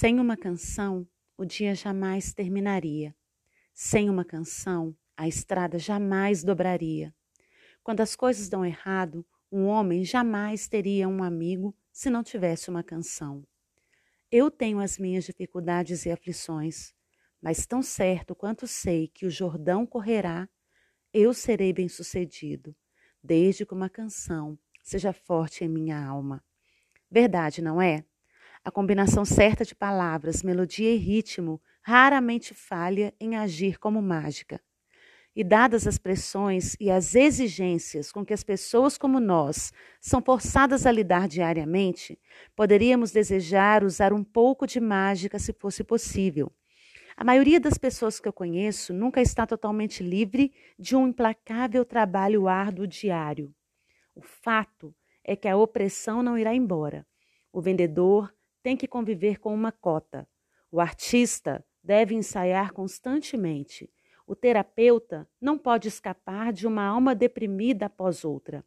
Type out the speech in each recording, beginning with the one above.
Sem uma canção, o dia jamais terminaria. Sem uma canção, a estrada jamais dobraria. Quando as coisas dão errado, um homem jamais teria um amigo se não tivesse uma canção. Eu tenho as minhas dificuldades e aflições, mas tão certo quanto sei que o Jordão correrá, eu serei bem-sucedido, desde que uma canção seja forte em minha alma. Verdade, não é? A combinação certa de palavras, melodia e ritmo raramente falha em agir como mágica. E dadas as pressões e as exigências com que as pessoas como nós são forçadas a lidar diariamente, poderíamos desejar usar um pouco de mágica se fosse possível. A maioria das pessoas que eu conheço nunca está totalmente livre de um implacável trabalho árduo diário. O fato é que a opressão não irá embora. O vendedor tem que conviver com uma cota. O artista deve ensaiar constantemente. O terapeuta não pode escapar de uma alma deprimida após outra.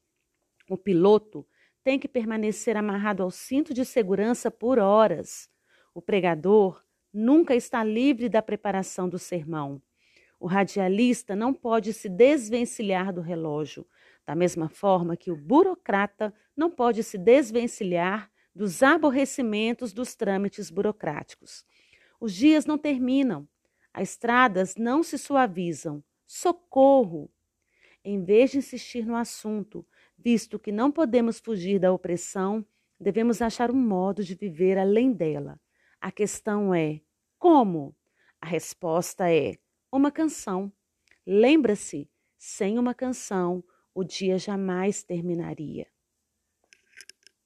O piloto tem que permanecer amarrado ao cinto de segurança por horas. O pregador nunca está livre da preparação do sermão. O radialista não pode se desvencilhar do relógio, da mesma forma que o burocrata não pode se desvencilhar dos aborrecimentos dos trâmites burocráticos. Os dias não terminam, as estradas não se suavizam. Socorro! Em vez de insistir no assunto, visto que não podemos fugir da opressão, devemos achar um modo de viver além dela. A questão é: como? A resposta é: uma canção. Lembra-se, sem uma canção, o dia jamais terminaria.